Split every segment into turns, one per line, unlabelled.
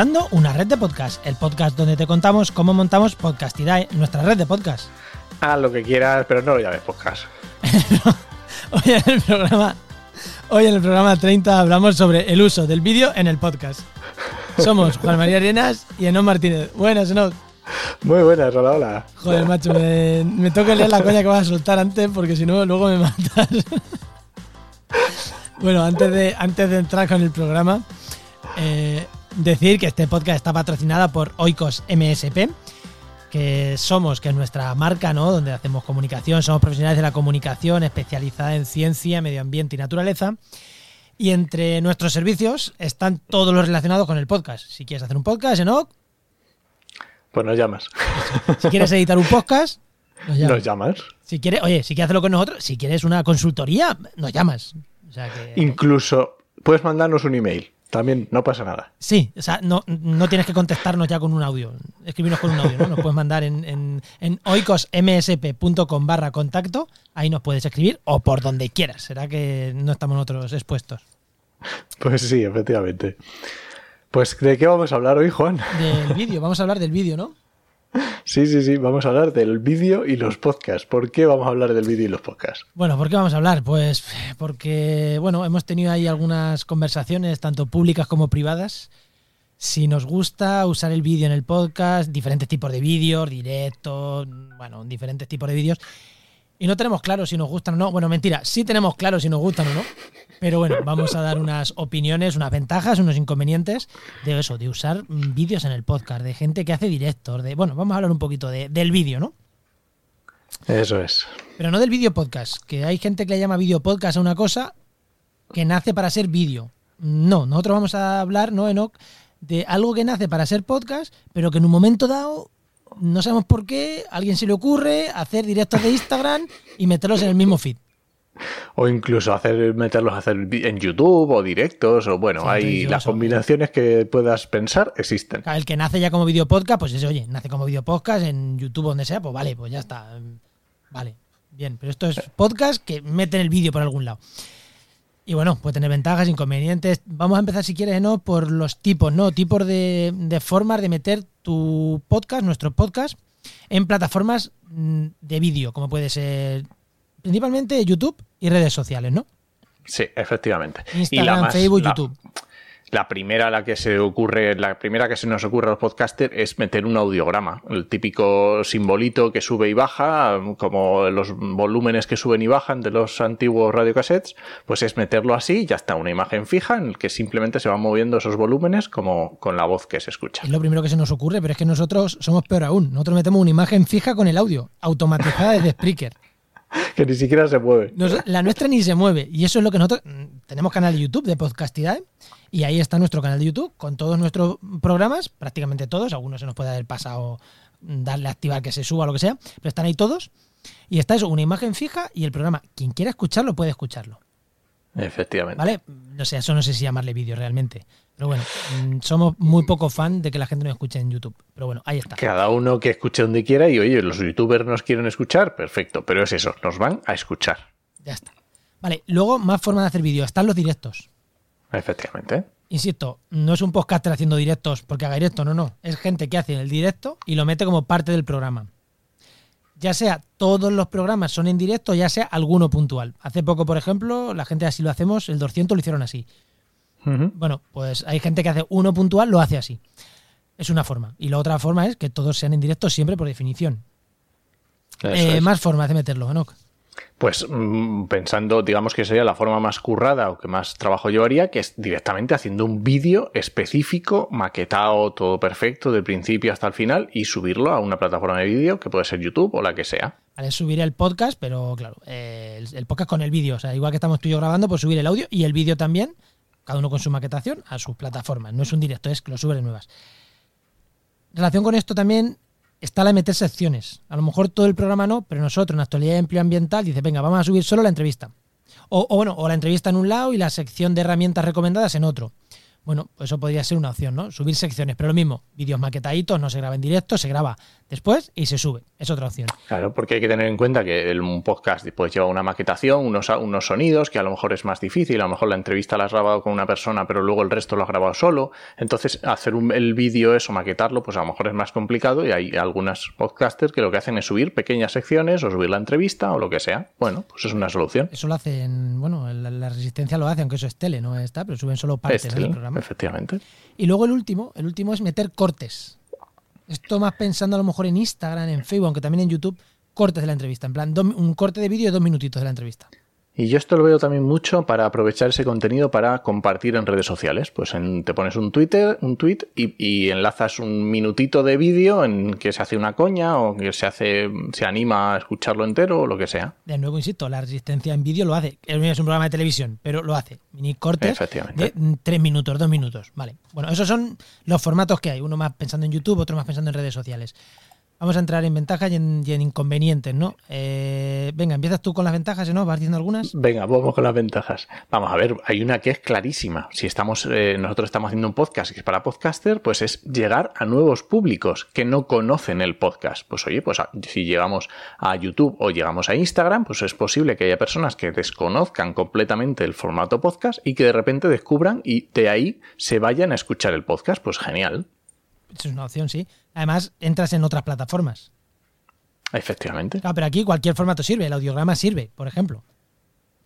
Montando una red de podcast, el podcast donde te contamos cómo montamos Podcastidae, nuestra red de podcast.
Haz lo que quieras, pero no lo llames podcast.
hoy en el programa, hoy en el programa 30 hablamos sobre el uso del vídeo en el podcast. Somos Juan María Arenas y Enoch Martínez. Buenas, Enoch.
Muy buenas, hola, hola.
Joder, macho, me, me toca leer la coña que vas a soltar antes porque si no, luego me matas. bueno, antes de, antes de entrar con el programa, eh, decir que este podcast está patrocinado por Oikos MSP, que somos, que es nuestra marca, ¿no? Donde hacemos comunicación, somos profesionales de la comunicación especializada en ciencia, medio ambiente y naturaleza. Y entre nuestros servicios están todos los relacionados con el podcast. Si quieres hacer un podcast, ¿no?
Pues nos llamas.
Si quieres editar un podcast, nos llamas.
Nos llamas.
Si quieres, oye, si quieres hacerlo con nosotros, si quieres una consultoría, nos llamas. O sea que...
Incluso puedes mandarnos un email. También no pasa nada.
Sí, o sea, no, no tienes que contestarnos ya con un audio. Escribirnos con un audio, ¿no? Nos puedes mandar en, en, en oicosmsp.com barra contacto. Ahí nos puedes escribir o por donde quieras. Será que no estamos nosotros expuestos.
Pues sí, efectivamente. Pues, ¿de qué vamos a hablar hoy, Juan?
Del vídeo, vamos a hablar del vídeo, ¿no?
Sí, sí, sí, vamos a hablar del vídeo y los podcasts. ¿Por qué vamos a hablar del vídeo y los podcasts?
Bueno, ¿por qué vamos a hablar? Pues porque, bueno, hemos tenido ahí algunas conversaciones, tanto públicas como privadas. Si nos gusta usar el vídeo en el podcast, diferentes tipos de vídeos, directos, bueno, diferentes tipos de vídeos. Y no tenemos claro si nos gustan o no. Bueno, mentira, sí tenemos claro si nos gustan o no. Pero bueno, vamos a dar unas opiniones, unas ventajas, unos inconvenientes de eso, de usar vídeos en el podcast, de gente que hace directos, de. Bueno, vamos a hablar un poquito de, del vídeo, ¿no?
Eso es.
Pero no del vídeo podcast, que hay gente que le llama vídeo podcast a una cosa que nace para ser vídeo. No, nosotros vamos a hablar, ¿no, Enoch? De algo que nace para ser podcast, pero que en un momento dado no sabemos por qué, a alguien se le ocurre hacer directos de Instagram y meterlos en el mismo feed.
O incluso hacer meterlos a hacer en YouTube o directos, o bueno,
Sí,
hay las combinaciones que puedas pensar existen.
El que nace ya como vídeo podcast, pues ese, oye, nace como vídeo podcast en YouTube o donde sea, pues vale, pues ya está. Vale, bien, pero esto es podcast que meten el vídeo por algún lado. Y bueno, puede tener ventajas, inconvenientes. Vamos a empezar, si quieres, ¿no? Por los tipos, ¿no? Tipos de, de formas de meter tu podcast, nuestro podcast, en plataformas mm, de vídeo, como puede ser principalmente YouTube y redes sociales, ¿no?
Sí, efectivamente.
Instagram, Facebook,
la-
YouTube.
La primera la que se ocurre, la primera que se nos ocurre a los podcasters es meter un audiograma, el típico simbolito que sube y baja, como los volúmenes que suben y bajan de los antiguos radiocassettes, pues es meterlo así, y ya está, una imagen fija en el que simplemente se van moviendo esos volúmenes como con la voz que se escucha.
Es lo primero que se nos ocurre, pero es que nosotros somos peor aún. Nosotros metemos una imagen fija con el audio, automatizada desde Spreaker.
Que ni siquiera se mueve.
La nuestra ni se mueve. Y eso es lo que nosotros. mm, Tenemos canal de YouTube de Podcastidae. Y ahí está nuestro canal de YouTube con todos nuestros programas, prácticamente todos. Algunos se nos puede haber pasado mm, darle a activar que se suba o lo que sea. Pero están ahí todos. Y está eso, una imagen fija y el programa. Quien quiera escucharlo puede escucharlo.
Efectivamente.
¿Vale? No sé, eso no sé si llamarle vídeo realmente. Pero bueno, mm, somos muy poco fan de que la gente nos escuche en YouTube. Pero bueno, ahí está.
Cada uno que escuche donde quiera y oye, los youtubers nos quieren escuchar, perfecto, pero es eso, nos van a escuchar.
Ya está. Vale, luego más formas de hacer vídeo. Están los directos.
Efectivamente.
Insisto, no es un podcaster haciendo directos porque haga directo, no, no. Es gente que hace el directo y lo mete como parte del programa. Ya sea todos los programas son en directo, ya sea alguno puntual. Hace poco, por ejemplo, la gente así lo hacemos, el 200 lo hicieron así. Bueno, pues hay gente que hace uno puntual, lo hace así. Es una forma. Y la otra forma es que todos sean en directo siempre por definición. Eh. Más formas de meterlo, Enoch.
Pues mm, pensando, digamos que sería la forma más currada o que más trabajo llevaría, que es directamente haciendo un vídeo específico, maquetado, todo perfecto, del principio hasta el final, y subirlo a una plataforma de vídeo que puede ser YouTube o la que sea.
Vale, subiré el podcast, pero claro, eh, el, podcast con el vídeo. O sea, igual que estamos tú y yo grabando, pues subir el audio y el vídeo también, cada uno con su maquetación, a sus plataformas. No es un directo, es que lo sube de nuevas. relación con esto también está la de meter secciones. A lo mejor todo el programa no, pero nosotros en actualidad y empleo ambiental dice, venga, vamos a subir solo la entrevista. O, o bueno, o la entrevista en un lado y la sección de herramientas recomendadas en otro. Bueno, pues eso podría ser una opción, ¿no? Subir secciones, pero lo mismo, vídeos maquetaditos, no se graba en directo, se graba después y se sube. Es otra opción.
Claro, porque hay que tener en cuenta que el, un podcast pues, lleva una maquetación, unos, unos sonidos, que a lo mejor es más difícil, a lo mejor la entrevista la has grabado con una persona, pero luego el resto lo has grabado solo. Entonces, hacer un, el vídeo, eso, maquetarlo, pues a lo mejor es más complicado y hay algunas podcasters que lo que hacen es subir pequeñas secciones o subir la entrevista o lo que sea. Bueno, pues es una solución.
Eso lo hacen, bueno, la, la resistencia lo hace, aunque eso es tele, no está, pero suben solo partes
Es
del programa.
efectivamente.
Y luego el último, el último es meter cortes. Esto más pensando a lo mejor en Instagram, en Facebook, aunque también en YouTube, cortes de la entrevista. En plan, un corte de vídeo de dos minutitos de la entrevista.
Y yo esto lo veo también mucho para aprovechar ese contenido para compartir en redes sociales. Pues en- te pones un Twitter, un tweet y, y enlazas un minutito de vídeo en que se hace una coña o que se hace, se anima a escucharlo entero o lo que sea.
De nuevo, insisto, la resistencia en vídeo lo hace. Es un programa de televisión, pero lo hace. Mini cortes de mm, tres minutos, dos minutos. Vale. Bueno, esos son los formatos que hay. Uno más pensando en YouTube, otro más pensando en redes sociales. Vamos a entrar en ventajas y en, inconvenientes, ¿no? Eh, venga, empiezas tú con las ventajas, ¿no? ¿Vas diciendo algunas?
Venga, vamos con las ventajas. Vamos a ver, hay una que es clarísima. Si estamos, eh, nosotros estamos haciendo un podcast que es para podcaster, pues es llegar a nuevos públicos que no conocen el podcast. Pues oye, pues si llegamos a YouTube o llegamos a Instagram, pues es posible que haya personas que desconozcan completamente el formato podcast y que de repente descubran y de ahí se vayan a escuchar el podcast. Pues genial.
Es una opción, sí. Además, entras en otras plataformas.
Efectivamente.
Claro, pero aquí cualquier formato sirve. El audiograma sirve, por ejemplo.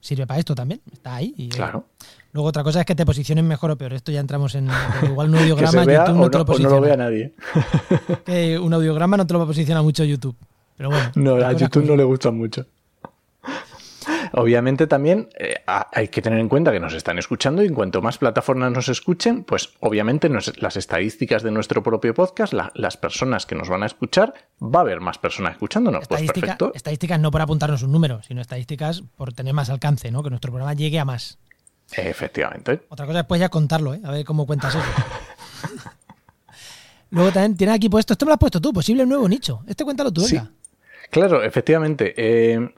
Sirve para esto también. Está ahí. y-
Claro.
Luego otra cosa es que te posicionen mejor o peor. Esto ya entramos en... Igual un audiograma YouTube no
no,
te lo
o no
posiciona.
lo vea nadie.
Que un audiograma no te lo va a posicionar mucho YouTube. Pero bueno.
No, a YouTube no le gustan mucho. Obviamente también eh, ha- hay que tener en cuenta que nos están escuchando y en cuanto más plataformas nos escuchen, pues obviamente nos- las estadísticas de nuestro propio podcast, la- las personas que nos van a escuchar, va a haber más personas escuchándonos. Pues
Estadística-
perfecto.
estadísticas no por apuntarnos un número, sino estadísticas por tener más alcance, ¿no? Que nuestro programa llegue a más.
Efectivamente.
Otra cosa después ya contarlo, ¿eh? A ver cómo cuentas eso. Luego también tienes aquí puesto, esto me lo has puesto tú, posible nuevo nicho. Este cuéntalo tú,
Sí.
venga.
Claro, efectivamente. Eh,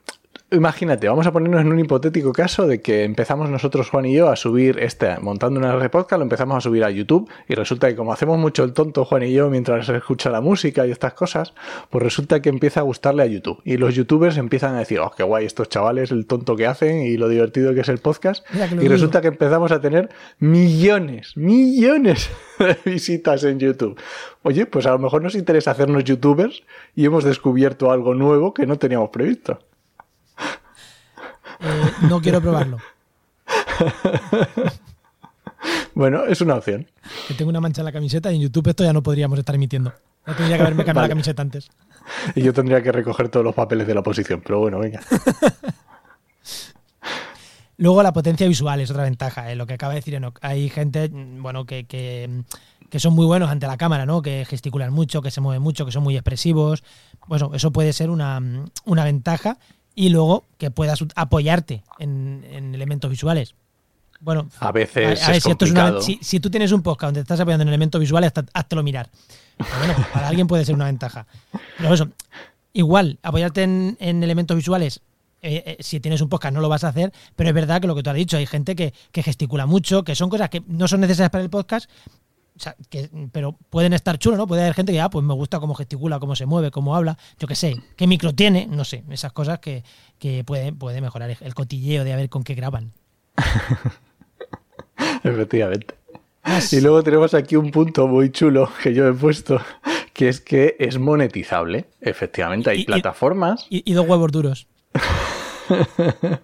imagínate, vamos a ponernos en un hipotético caso de que empezamos nosotros, Juan y yo, a subir este, montando una red podcast, lo empezamos a subir a YouTube y resulta que como hacemos mucho el tonto, Juan y yo, mientras se escucha la música y estas cosas, pues resulta que empieza a gustarle a YouTube. Y los youtubers empiezan a decir, oh, qué guay estos chavales, el tonto que hacen y lo divertido que es el podcast. Y resulta que empezamos a tener millones, millones de visitas en YouTube. Oye, pues a lo mejor nos interesa hacernos youtubers y hemos descubierto algo nuevo que no teníamos previsto.
No quiero probarlo.
Bueno, es una opción.
Que tengo una mancha en la camiseta y en YouTube esto ya no podríamos estar emitiendo. Ya tendría que haberme cambiado
Vale.
la camiseta antes.
Y yo tendría que recoger todos los papeles de la oposición, pero bueno, venga.
Luego la potencia visual es otra ventaja, ¿eh? lo que acaba de decir Enoch. Hay gente, mm, bueno, que, que, mm, que son muy buenos ante la cámara, ¿no? Que gesticulan mucho, que se mueven mucho, que son muy expresivos. Bueno, eso puede ser una, mm, una ventaja. Y luego que puedas apoyarte en, en elementos visuales. Bueno,
A veces
a- a ver,
es
si, esto es una-
complicado.
si, si tú tienes un podcast donde te estás apoyando en elementos visuales, hasta- háztelo mirar. Pero bueno, para alguien puede ser una ventaja. Pero eso, igual, apoyarte en, en elementos visuales, eh, eh, si tienes un podcast no lo vas a hacer, pero es verdad que lo que tú has dicho, hay gente que, que gesticula mucho, que son cosas que no son necesarias para el podcast, o sea, que, pero pueden estar chulos, ¿no? Puede haber gente que, ah, pues me gusta cómo gesticula, cómo se mueve, cómo habla, yo qué sé, qué micro tiene, no sé, esas cosas que, que puede, puede mejorar el, cotilleo de a ver con qué graban.
Efectivamente.
Más-
Y luego tenemos aquí un punto muy chulo que yo he puesto, que es que es monetizable. Efectivamente, hay
y-
plataformas,
y, y dos huevos duros.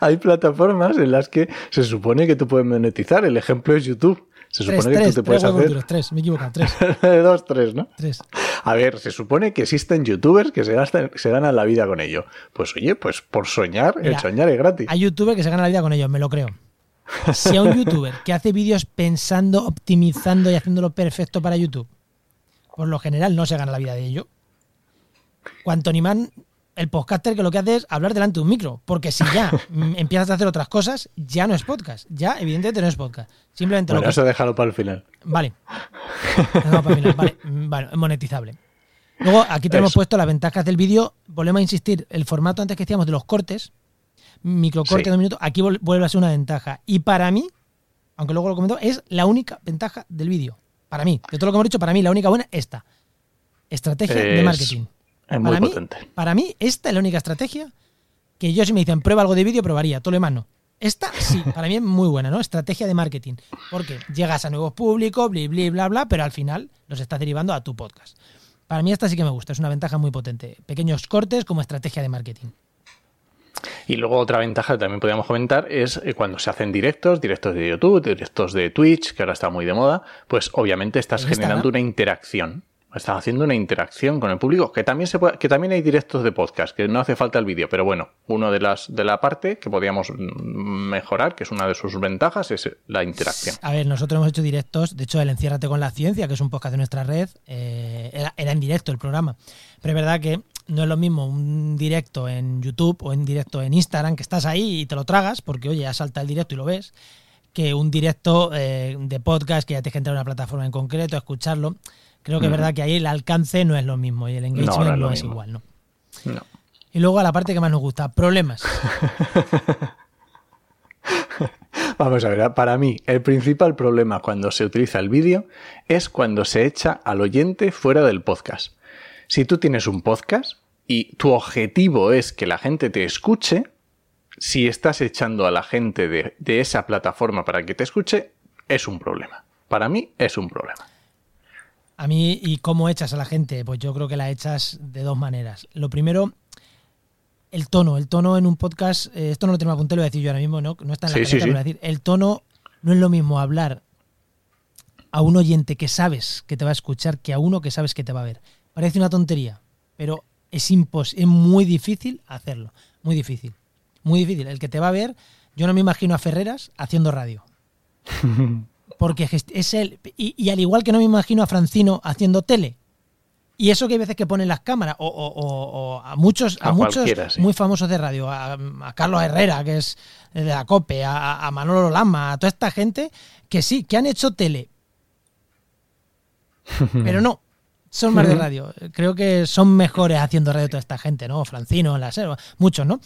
hay plataformas en las que se supone que tú puedes monetizar. El ejemplo es YouTube. Se
Tres,
supone que tú te puedes hacer
tres, me he equivocado, tres,
dos, tres, ¿no?
tres.
A ver, se supone que existen youtubers que se, gastan, se ganan la vida con ello. Pues oye, pues por soñar, el soñar es gratis.
Hay youtubers que se ganan la vida con ellos, me lo creo. Si a un youtuber que hace vídeos pensando, optimizando y haciéndolo perfecto para YouTube, por lo general no se gana la vida de ello. Cuanto el podcaster que lo que hace es hablar delante de un micro. Porque si ya mm, empiezas a hacer otras cosas, ya no es podcast. Ya, evidentemente, no es podcast. Simplemente
Bueno,
lo que.
eso déjalo para el final.
Vale. Para el final. Vale, mm, vale, es monetizable. Luego, aquí tenemos
Eso.
puesto las ventajas del vídeo. Volvemos a insistir, el formato antes que decíamos de los cortes, microcorte
Sí.
de un minuto, aquí vuelve a ser una ventaja. Y para mí, aunque luego lo comento, es la única ventaja del vídeo. Para mí, de todo lo que hemos dicho, para mí la única buena esta. Estrategia de marketing.
Es muy
para, mí,
potente.
para mí, esta es la única estrategia que yo si me dicen prueba algo de vídeo, probaría, todo lo demás no. Esta sí, para mí es muy buena, ¿no? Estrategia de marketing. Porque llegas a nuevos públicos, bli, bli, bla, bla, pero al final los estás derivando a tu podcast. Para mí esta sí que me gusta, es una ventaja muy potente. Pequeños cortes como estrategia de marketing.
Y luego otra ventaja que también podríamos comentar es eh, cuando se hacen directos, directos de YouTube, directos de Twitch, que ahora está muy de moda, pues obviamente estás generando una interacción. Estás haciendo una interacción con el público, que también se puede- que también hay directos de podcast, que no hace falta el vídeo, pero bueno, uno de las de la parte que podríamos mm, mejorar, que es una de sus ventajas, es la interacción.
A ver, nosotros hemos hecho directos, de hecho el Enciérrate con la Ciencia, que es un podcast de nuestra red, eh, era, en directo el programa. Pero es verdad que no es lo mismo un directo en YouTube o en directo en Instagram, que estás ahí y te lo tragas, porque oye, ya salta el directo y lo ves, que un directo eh, de podcast que ya tienes que a una plataforma en concreto, a escucharlo. Creo que es verdad que ahí el alcance no es lo mismo y el engagement no,
no es
igual, ¿no?
No.
Y luego a la parte que más nos gusta, problemas.
Vamos a ver, para mí el principal problema cuando se utiliza el vídeo es cuando se echa al oyente fuera del podcast. Si tú tienes un podcast y tu objetivo es que la gente te escuche, si estás echando a la gente de, de esa plataforma para que te escuche, es un problema. Para mí es un problema.
A mí, ¿y cómo echas a la gente? Pues yo creo que la echas de dos maneras. Lo primero, el tono. El tono en un podcast, eh, esto no lo tengo apuntado, lo voy a decir yo ahora mismo, ¿no? No está en la
Sí, sí,
carpeta,
sí.
a decir, el tono no es lo mismo hablar a un oyente que sabes que te va a escuchar que a uno que sabes que te va a ver. Parece una tontería, pero es impos es muy difícil hacerlo. Muy difícil. Muy difícil. El que te va a ver, yo no me imagino a Ferreras haciendo radio. Porque es él. Y, y al igual que no me imagino a Francino haciendo tele. Y eso que hay veces que ponen las cámaras, o, o- o- o a muchos, a
A
muchos
sí.
muy famosos de radio, a, a Carlos Herrera, que es de la COPE, a, a Manolo Lama, a toda esta gente, que sí, que han hecho tele. Pero no, son más de radio. Creo que son mejores haciendo radio toda esta gente, ¿no? Francino, la Selva, muchos, ¿no?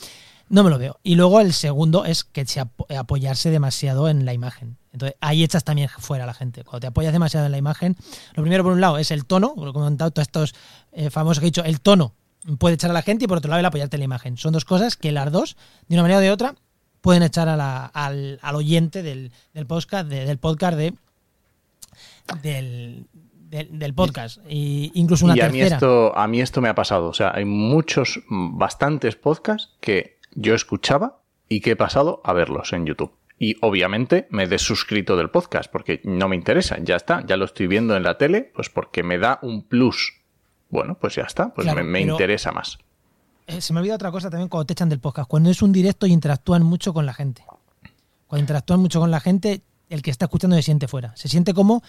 No me lo veo. Y luego el segundo es que se apo- apoyarse demasiado en la imagen. Entonces, ahí echas también fuera a la gente. Cuando te apoyas demasiado en la imagen, lo primero, por un lado, es el tono, que he comentado, todos estos eh, famosos que he dicho, el tono puede echar a la gente y por otro lado, el apoyarte en la imagen. Son dos cosas que las dos, de una manera o de otra, pueden echar a la- al, al oyente del, del podcast, de- del podcast de, del, del, del podcast. Y incluso una
y a mí, esto, a mí esto me ha pasado. O sea, hay muchos, mm, bastantes podcasts que yo escuchaba y que he pasado a verlos en YouTube. Y obviamente me he desuscrito del podcast porque no me interesa. Ya está, ya lo estoy viendo en la tele, pues porque me da un plus. Bueno, pues ya está, pues
Claro,
me, interesa más.
Eh, se me olvida otra cosa también cuando te echan del podcast. Cuando es un directo y interactúan mucho con la gente. Cuando interactúan mucho con la gente, el que está escuchando se siente fuera. Se siente como,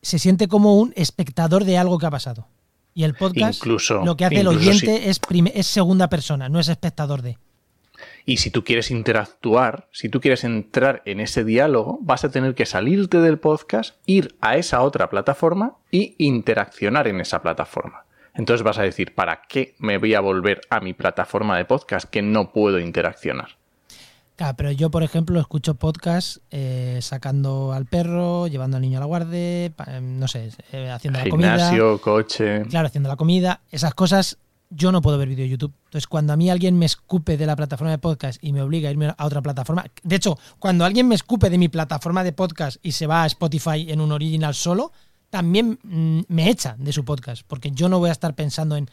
se siente como un espectador de algo que ha pasado. Y el podcast,
Incluso-
lo que hace el oyente es segunda persona, no es espectador de.
Y si tú quieres interactuar, si tú quieres entrar en ese diálogo, vas a tener que salirte del podcast, ir a esa otra plataforma y interaccionar en esa plataforma. Entonces vas a decir, ¿para qué me voy a volver a mi plataforma de podcast que no puedo interaccionar?
Claro, pero yo, por ejemplo, escucho podcast eh, sacando al perro, llevando al niño a la guardia, eh, no sé, eh, haciendo la comida.
Gimnasio, coche.
Claro, haciendo la comida, esas cosas, yo no puedo ver vídeo de YouTube. Entonces, cuando a mí alguien me escupe de la plataforma de podcast y me obliga a irme a otra plataforma, de hecho, cuando alguien me escupe de mi plataforma de podcast y se va a Spotify en un original solo, también mm, me echa de su podcast, porque yo no voy a estar pensando en,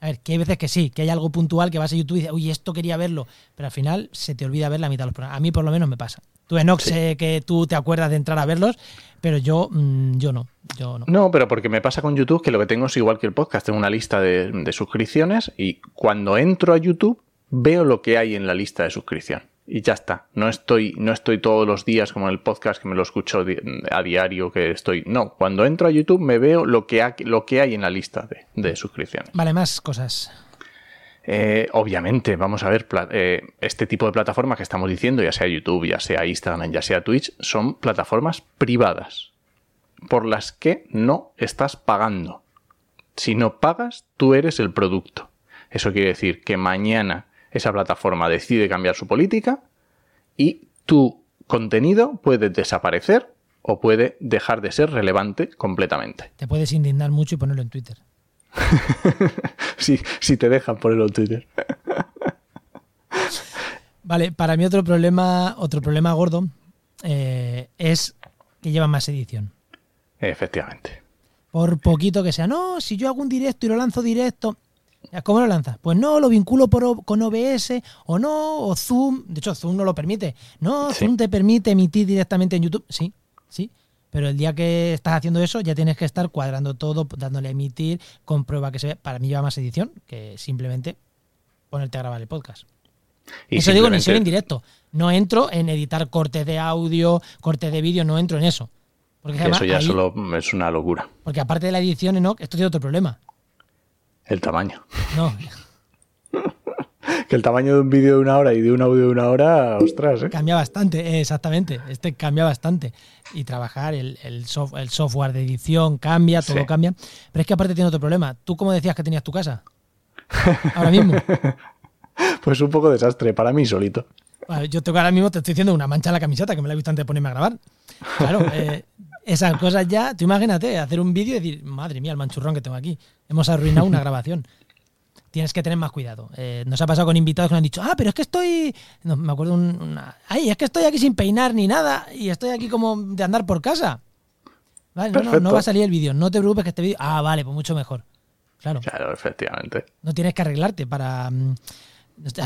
a ver, que hay veces que sí, que hay algo puntual que vas a YouTube y dices, uy, esto quería verlo, pero al final se te olvida ver la mitad de los programas. A mí por lo menos me pasa. Tú, Enoch,
Sí.
sé que tú te acuerdas de entrar a verlos, pero yo, mm, yo no, yo no.
No, pero porque me pasa con YouTube que lo que tengo es igual que el podcast. Tengo una lista de, de suscripciones y cuando entro a YouTube veo lo que hay en la lista de suscripción. Y ya está. No estoy, no estoy todos los días como en el podcast que me lo escucho a diario que estoy. No, cuando entro a YouTube me veo lo que, ha- lo que hay en la lista de, de suscripciones.
Vale, más cosas.
Eh, obviamente, vamos a ver, eh, este tipo de plataformas que estamos diciendo, ya sea YouTube, ya sea Instagram, ya sea Twitch, son plataformas privadas por las que no estás pagando. Si no pagas, tú eres el producto. Eso quiere decir que mañana esa plataforma decide cambiar su política y tu contenido puede desaparecer o puede dejar de ser relevante completamente.
Te puedes indignar mucho y ponerlo en Twitter.
si, si te dejan ponerlo en Twitter.
vale, para mí otro problema, otro problema gordo eh, es que lleva más edición.
Efectivamente.
Por poquito que sea. No, si yo hago un directo y lo lanzo directo. ¿Cómo lo lanzas? Pues no, lo vinculo por, con OBS o no, o Zoom. De hecho, Zoom no lo permite. No, Zoom te permite emitir directamente en YouTube. Sí, sí. Pero el día que estás haciendo eso, ya tienes que estar cuadrando todo, dándole a emitir, comprueba que se ve. Para mí lleva más edición que simplemente ponerte a grabar el podcast. Y eso digo en en directo. No entro en editar cortes de audio, cortes de vídeo, no entro en eso.
Porque eso ya solo es una locura.
Porque aparte de la edición, ¿no? esto tiene otro problema.
El tamaño. No. que el tamaño de un vídeo de una hora y de un audio de una hora, ostras. ¿eh?
Cambia bastante, eh, exactamente. Este cambia bastante. Y trabajar, el, el, software de edición cambia, todo cambia. Pero es que aparte tiene otro problema. ¿Tú cómo decías que tenías tu casa? Ahora mismo.
pues un poco desastre, para mí solito.
yo tengo ahora mismo, te estoy diciendo una mancha en la camiseta que me la he visto antes de ponerme a grabar. Claro, eh, esas cosas ya, tú imagínate, hacer un vídeo y decir, madre mía, el manchurrón que tengo aquí. Hemos arruinado una grabación. Tienes que tener más cuidado. Eh, nos ha pasado con invitados que nos han dicho, ah, pero es que estoy. No, me acuerdo una. Ay, es que estoy aquí sin peinar ni nada y estoy aquí como de andar por casa. Vale, no, no, va a salir el vídeo. No te preocupes que este vídeo. Ah, vale, pues mucho mejor. Claro.
Claro, efectivamente.
No tienes que arreglarte para. Mm,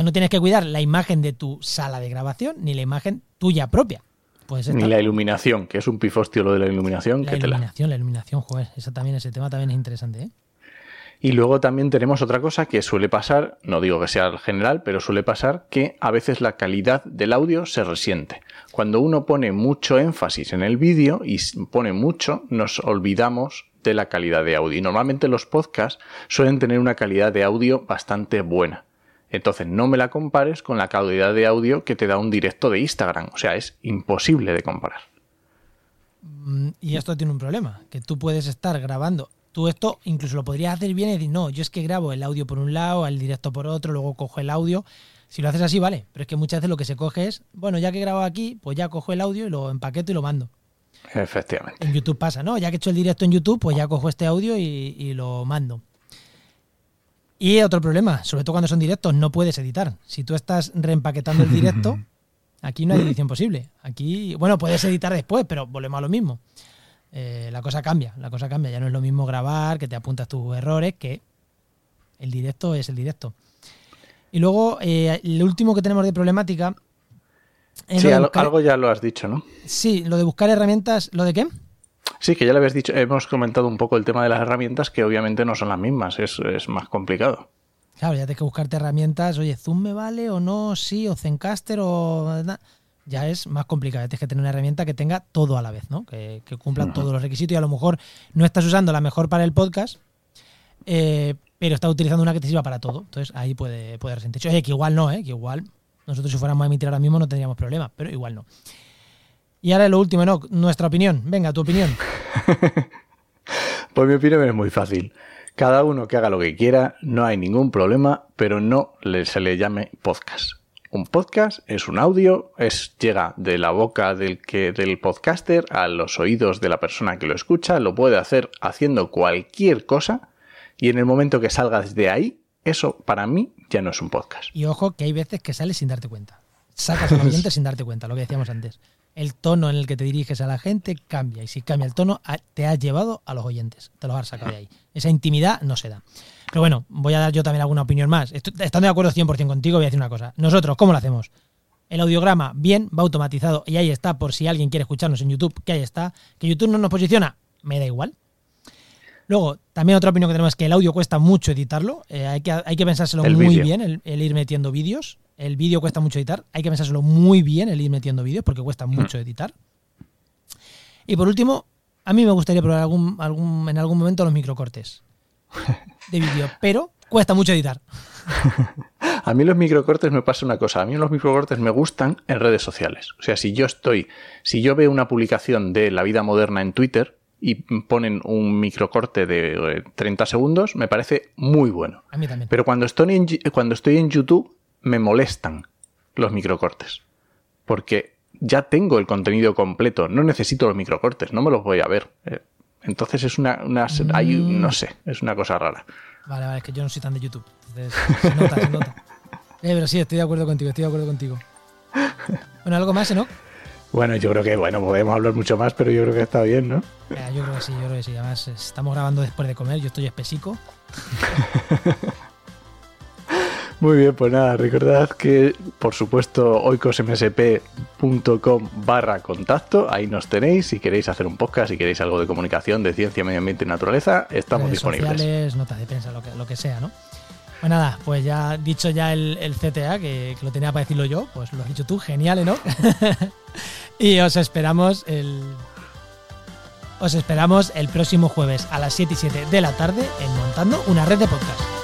no tienes que cuidar la imagen de tu sala de grabación ni la imagen tuya propia.
Ni la iluminación, que es un pifostio lo de la iluminación.
La iluminación, la iluminación, joder, eso también, ese tema también es interesante, ¿eh?
Y luego también tenemos otra cosa que suele pasar, no digo que sea general, pero suele pasar que a veces la calidad del audio se resiente. Cuando uno pone mucho énfasis en el vídeo y pone mucho, nos olvidamos de la calidad de audio. Y normalmente los podcasts suelen tener una calidad de audio bastante buena. Entonces no me la compares con la calidad de audio que te da un directo de Instagram. O sea, es imposible de comparar.
Mm, y esto tiene un problema, que tú puedes estar grabando. Tú esto incluso lo podrías hacer bien y decir, no, yo es que grabo el audio por un lado, el directo por otro, luego cojo el audio. Si lo haces así, vale. Pero es que muchas veces lo que se coge es, bueno, ya que he grabado aquí, pues ya cojo el audio y lo empaqueto y lo mando.
Efectivamente.
En YouTube pasa, ¿no? Ya que he hecho el directo en YouTube, pues ya cojo este audio y lo mando. Y otro problema, sobre todo cuando son directos, no puedes editar. Si tú estás reempaquetando el directo, aquí no hay edición posible. Aquí, bueno, puedes editar después, pero volvemos a lo mismo. Eh, la cosa cambia, la cosa cambia. Ya no es lo mismo grabar, que te apuntas tus errores, que el directo es el directo. Y luego, eh, lo último que tenemos de problemática.
sí, algo ya lo has dicho, ¿no?
Sí, lo de buscar herramientas. ¿Lo de qué?
Sí, que ya le habías dicho, hemos comentado un poco el tema de las herramientas que obviamente no son las mismas, es, más complicado.
Claro, ya tienes que buscarte herramientas, oye, Zoom me vale o no, sí, o Zencaster o... Ya es más complicado, tienes que tener una herramienta que tenga todo a la vez, ¿no? Que, cumpla todos los requisitos y a lo mejor no estás usando la mejor para el podcast, eh, pero estás utilizando una que te sirva para todo. Entonces ahí puede, puede resentirse. Oye, que igual no, ¿eh? Que igual nosotros si fuéramos a emitir ahora mismo no tendríamos problema, pero igual no. Y ahora lo último, ¿no? Nuestra opinión. Venga, tu opinión.
pues mi opinión es muy fácil. Cada uno que haga lo que quiera, no hay ningún problema, pero no se le llame podcast. Un podcast es un audio, es, llega de la boca del, que, del podcaster a los oídos de la persona que lo escucha, lo puede hacer haciendo cualquier cosa y en el momento que salgas de ahí, eso para mí ya no es un podcast.
Y ojo que hay veces que sales sin darte cuenta. Sacas al ambiente sin darte cuenta, lo que decíamos antes el tono en el que te diriges a la gente cambia. Y si cambia el tono, te has llevado a los oyentes. Te los has sacado de ahí. Esa intimidad no se da. Pero bueno, voy a dar yo también alguna opinión más. estando de acuerdo 100% contigo, voy a decir una cosa. Nosotros, ¿cómo lo hacemos? El audiograma, bien, va automatizado y ahí está, por si alguien quiere escucharnos en YouTube, que ahí está. Que YouTube no nos posiciona, me da igual. Luego, también otra opinión que tenemos es que el audio cuesta mucho editarlo. Eh, hay, que, hay que pensárselo muy bien, el, ir metiendo vídeos. El vídeo cuesta mucho editar. Hay que pensárselo muy bien el ir metiendo vídeos porque cuesta mucho editar. Y por último, a mí me gustaría probar algún, algún, en algún momento los microcortes de vídeo. Pero cuesta mucho editar.
a mí los microcortes me pasa una cosa. A mí los microcortes me gustan en redes sociales. O sea, si yo estoy, si yo veo una publicación de la vida moderna en Twitter y ponen un microcorte de 30 eh, segundos, me parece muy bueno.
A mí también.
Pero cuando estoy en, cuando estoy en YouTube, me molestan los microcortes. Porque ya tengo el contenido completo. No necesito los microcortes, no me los voy a ver. Eh, entonces es una, una mm. no sé, es una cosa rara.
Vale, vale, es que yo no soy tan de YouTube. se nota, se nota. Eh, pero sí, estoy de acuerdo contigo, estoy de acuerdo contigo. Bueno, ¿algo más, no?
Bueno, yo creo que, bueno, podemos hablar mucho más, pero yo creo que está bien, ¿no?
Eh, yo creo que sí, yo creo que sí. Además, estamos grabando después de comer, yo estoy espesico.
Muy bien, pues nada, recordad que por supuesto oicosmsp.com barra contacto, ahí nos tenéis, si queréis hacer un podcast, si queréis algo de comunicación, de ciencia, medio ambiente y naturaleza, estamos disponibles.
Sociales, notas de prensa, lo que, lo que sea, ¿no? Pues nada, pues ya dicho ya el, CTA, que, lo tenía para decirlo yo, pues lo has dicho tú, genial, ¿no? y os esperamos el... Os esperamos el próximo jueves a las 7 y 7 de la tarde en Montando una red de podcast.